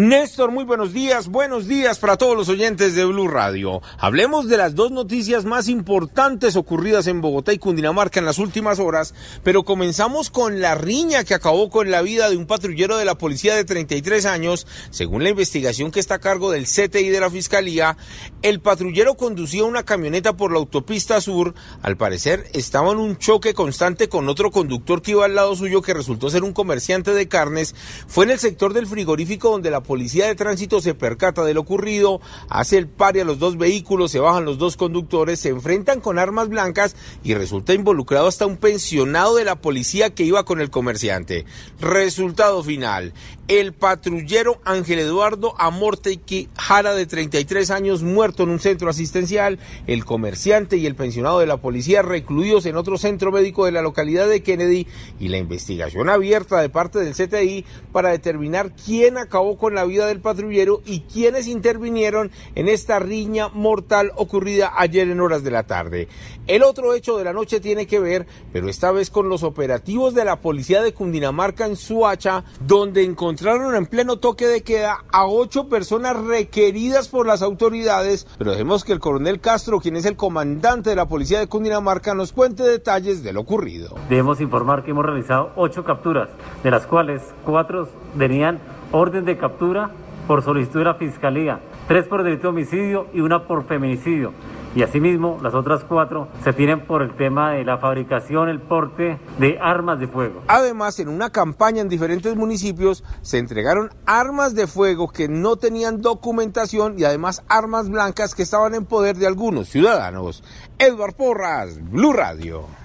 Néstor, muy buenos días, buenos días para todos los oyentes de Blue Radio. Hablemos de las dos noticias más importantes ocurridas en Bogotá y Cundinamarca en las últimas horas, pero comenzamos con la riña que acabó con la vida de un patrullero de la policía de 33 años. Según la investigación que está a cargo del CTI de la Fiscalía, el patrullero conducía una camioneta por la autopista sur. Al parecer estaba en un choque constante con otro conductor que iba al lado suyo que resultó ser un comerciante de carnes. Fue en el sector del frigorífico donde la policía de tránsito se percata de lo ocurrido, hace el pari a los dos vehículos, se bajan los dos conductores, se enfrentan con armas blancas y resulta involucrado hasta un pensionado de la policía que iba con el comerciante. Resultado final, el patrullero Ángel Eduardo Amorte Jara de 33 años muerto en un centro asistencial, el comerciante y el pensionado de la policía recluidos en otro centro médico de la localidad de Kennedy y la investigación abierta de parte del CTI para determinar quién acabó con la vida del patrullero y quiénes intervinieron en esta riña mortal ocurrida ayer en horas de la tarde. El otro hecho de la noche tiene que ver, pero esta vez con los operativos de la policía de Cundinamarca en Suacha, donde encontraron encontraron en pleno toque de queda a ocho personas requeridas por las autoridades, pero dejemos que el coronel Castro, quien es el comandante de la policía de Cundinamarca, nos cuente detalles de lo ocurrido. Debemos informar que hemos realizado ocho capturas, de las cuales cuatro tenían orden de captura por solicitud de la Fiscalía, tres por delito de homicidio y una por feminicidio y asimismo las otras cuatro se tienen por el tema de la fabricación, el porte de armas de fuego. Además, en una campaña en diferentes municipios se entregaron armas de fuego que no tenían documentación y además armas blancas que estaban en poder de algunos ciudadanos. Edward Porras, Blue Radio.